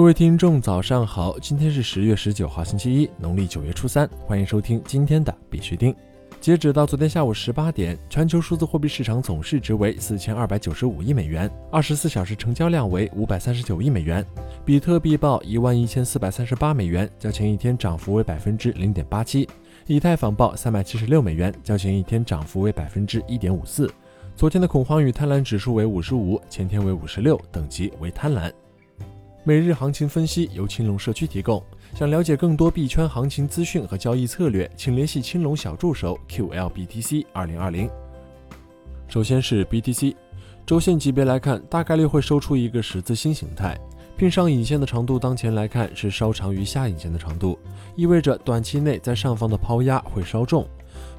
各位听众，早上好！今天是十月十九号，星期一，农历九月初三。欢迎收听今天的必须听。截止到昨天下午十八点，全球数字货币市场总市值为四千二百九十五亿美元，二十四小时成交量为五百三十九亿美元。比特币报一万一千四百三十八美元，较前一天涨幅为百分之零点八七。以太坊报三百七十六美元，较前一天涨幅为百分之一点五四。昨天的恐慌与贪婪指数为五十五，前天为五十六，等级为贪婪。每日行情分析由青龙社区提供。想了解更多币圈行情资讯和交易策略，请联系青龙小助手 QLBTC 二零二零。首先是 BTC，周线级别来看，大概率会收出一个十字星形态，并上影线的长度当前来看是稍长于下影线的长度，意味着短期内在上方的抛压会稍重。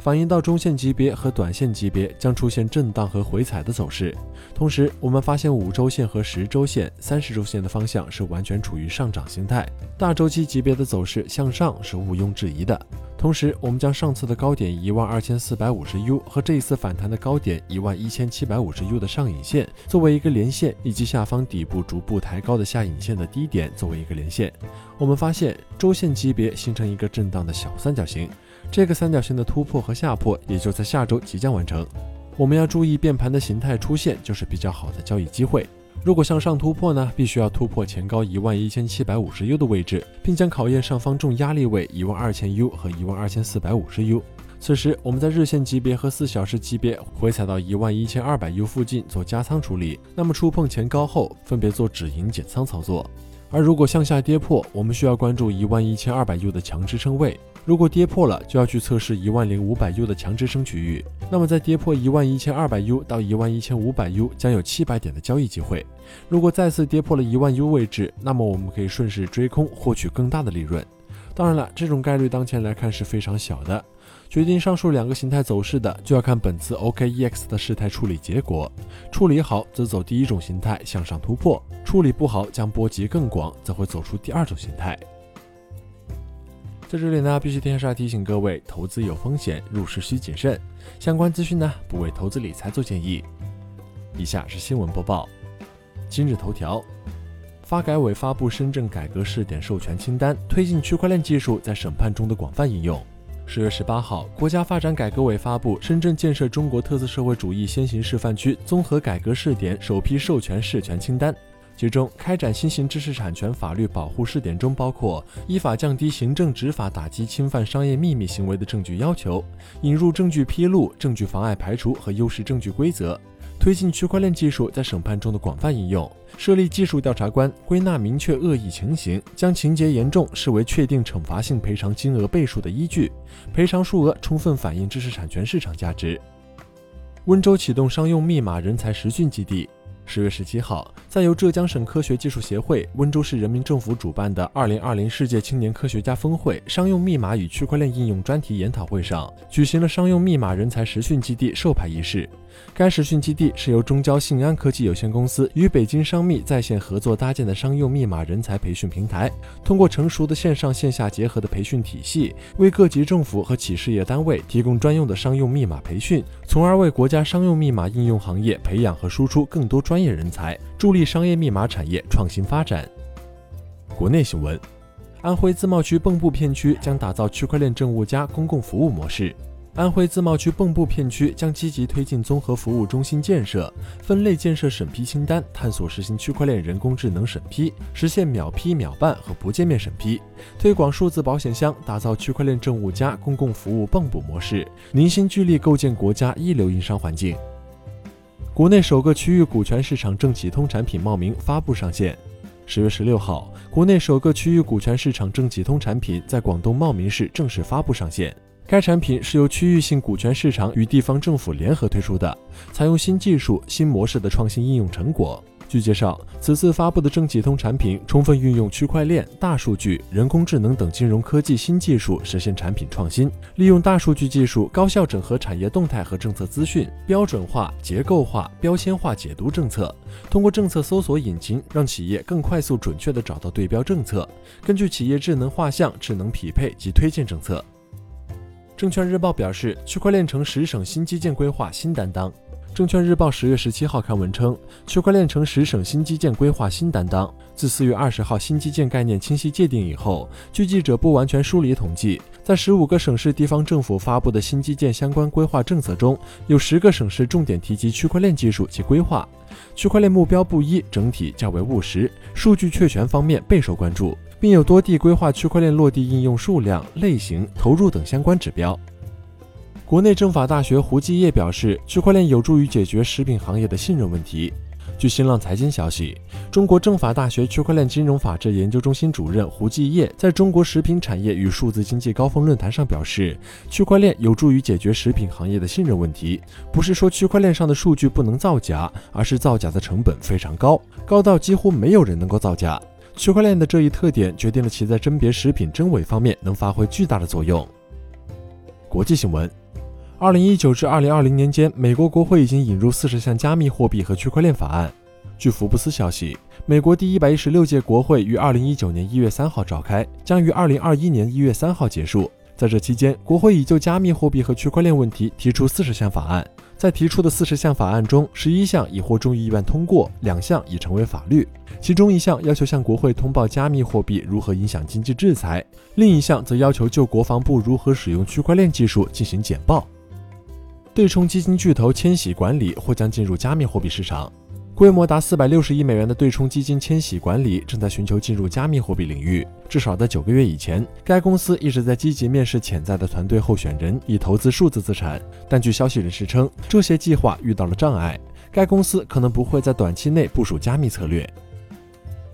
反映到中线级别和短线级别将出现震荡和回踩的走势。同时，我们发现五周线和十周线、三十周线的方向是完全处于上涨形态，大周期级别的走势向上是毋庸置疑的。同时，我们将上次的高点一万二千四百五十 U 和这一次反弹的高点一万一千七百五十 U 的上影线作为一个连线，以及下方底部逐步抬高的下影线的低点作为一个连线。我们发现周线级别形成一个震荡的小三角形。这个三角形的突破和下破也就在下周即将完成。我们要注意变盘的形态出现，就是比较好的交易机会。如果向上突破呢，必须要突破前高一万一千七百五十 U 的位置，并将考验上方重压力位一万二千 U 和一万二千四百五十 U。此时我们在日线级别和四小时级别回踩到一万一千二百 U 附近做加仓处理，那么触碰前高后分别做止盈减仓操作。而如果向下跌破，我们需要关注一万一千二百 U 的强支撑位。如果跌破了，就要去测试一万零五百 U 的强支撑区域。那么在跌破一万一千二百 U 到一万一千五百 U，将有七百点的交易机会。如果再次跌破了一万 U 位置，那么我们可以顺势追空，获取更大的利润。当然了，这种概率当前来看是非常小的。决定上述两个形态走势的，就要看本次 OKEX 的事态处理结果。处理好，则走第一种形态向上突破；处理不好，将波及更广，则会走出第二种形态。在这里呢，必须提下提醒各位，投资有风险，入市需谨慎。相关资讯呢，不为投资理财做建议。以下是新闻播报。今日头条：发改委发布深圳改革试点授权清单，推进区块链技术在审判中的广泛应用。十月十八号，国家发展改革委发布深圳建设中国特色社会主义先行示范区综合改革试点首批授权事权清单。其中，开展新型知识产权法律保护试点中包括依法降低行政执法打击侵犯商业秘密行为的证据要求，引入证据披露、证据妨碍排除和优势证据规则，推进区块链技术在审判中的广泛应用，设立技术调查官，归纳明确恶意情形，将情节严重视为确定惩罚性赔偿金额倍数的依据，赔偿数额充分反映知识产权市场价值。温州启动商用密码人才实训基地。十月十七号，在由浙江省科学技术协会、温州市人民政府主办的二零二零世界青年科学家峰会商用密码与区块链应用专题研讨会上，举行了商用密码人才实训基地授牌仪式。该实训基地是由中交信安科技有限公司与北京商密在线合作搭建的商用密码人才培训平台。通过成熟的线上线下结合的培训体系，为各级政府和企事业单位提供专用的商用密码培训，从而为国家商用密码应用行业培养和输出更多专专业人才，助力商业密码产业创新发展。国内新闻：安徽自贸区蚌埠片区将打造区块链政务加公共服务模式。安徽自贸区蚌埠片区将积极推进综合服务中心建设，分类建设审批清单，探索实行区块链人工智能审批，实现秒批秒办和不见面审批，推广数字保险箱，打造区块链政务加公共服务蚌埠模式，凝心聚力构建国家一流营商环境。国内首个区域股权市场正企通产品冒名发布上线。十月十六号，国内首个区域股权市场正企通产品在广东茂名市正式发布上线。该产品是由区域性股权市场与地方政府联合推出的，采用新技术、新模式的创新应用成果。据介绍，此次发布的政企通产品充分运用区块链、大数据、人工智能等金融科技新技术，实现产品创新。利用大数据技术，高效整合产业动态和政策资讯，标准化、结构化、标签化解读政策。通过政策搜索引擎，让企业更快速、准确地找到对标政策，根据企业智能画像、智能匹配及推荐政策。证券日报表示，区块链成十省新基建规划新担当。证券日报十月十七号刊文称，区块链成十省新基建规划新担当。自四月二十号新基建概念清晰界定以后，据记者不完全梳理统计，在十五个省市地方政府发布的新基建相关规划政策中，有十个省市重点提及区块链技术及规划。区块链目标不一，整体较为务实，数据确权方面备受关注，并有多地规划区块链落地应用数量、类型、投入等相关指标。国内政法大学胡继业表示，区块链有助于解决食品行业的信任问题。据新浪财经消息，中国政法大学区块链金融法治研究中心主任胡继业在中国食品产业与数字经济高峰论坛上表示，区块链有助于解决食品行业的信任问题。不是说区块链上的数据不能造假，而是造假的成本非常高，高到几乎没有人能够造假。区块链的这一特点决定了其在甄别食品真伪方面能发挥巨大的作用。国际新闻。二零一九至二零二零年间，美国国会已经引入四十项加密货币和区块链法案。据福布斯消息，美国第一百一十六届国会于二零一九年一月三号召开，将于二零二一年一月三号结束。在这期间，国会已就加密货币和区块链问题提出四十项法案。在提出的四十项法案中，十一项已获众议院通过，两项已成为法律。其中一项要求向国会通报加密货币如何影响经济制裁，另一项则要求就国防部如何使用区块链技术进行简报。对冲基金巨头千禧管理或将进入加密货币市场，规模达四百六十亿美元的对冲基金千禧管理正在寻求进入加密货币领域。至少在九个月以前，该公司一直在积极面试潜在的团队候选人，以投资数字资产。但据消息人士称，这些计划遇到了障碍，该公司可能不会在短期内部署加密策略。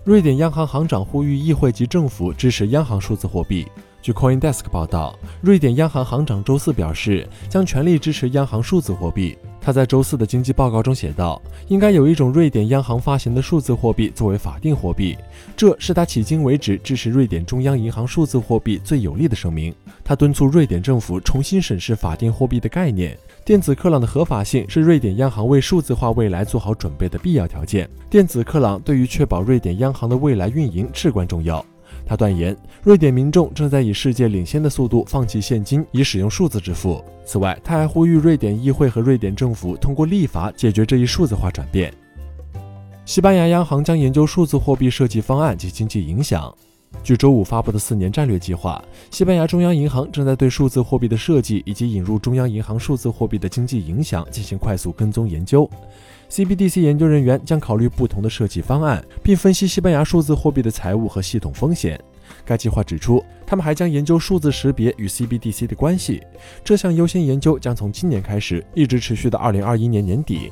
瑞典央行行长呼吁议会及政府支持央行数字货币。据 CoinDesk 报道，瑞典央行行长周四表示，将全力支持央行数字货币。他在周四的经济报告中写道：“应该有一种瑞典央行发行的数字货币作为法定货币，这是他迄今为止支持瑞典中央银行数字货币最有力的声明。”他敦促瑞典政府重新审视法定货币的概念。电子克朗的合法性是瑞典央行为数字化未来做好准备的必要条件。电子克朗对于确保瑞典央行的未来运营至关重要。他断言，瑞典民众正在以世界领先的速度放弃现金，以使用数字支付。此外，他还呼吁瑞典议会和瑞典政府通过立法解决这一数字化转变。西班牙央行将研究数字货币设计方案及经济影响。据周五发布的四年战略计划，西班牙中央银行正在对数字货币的设计以及引入中央银行数字货币的经济影响进行快速跟踪研究。CBDC 研究人员将考虑不同的设计方案，并分析西班牙数字货币的财务和系统风险。该计划指出，他们还将研究数字识别与 CBDC 的关系。这项优先研究将从今年开始，一直持续到2021年年底。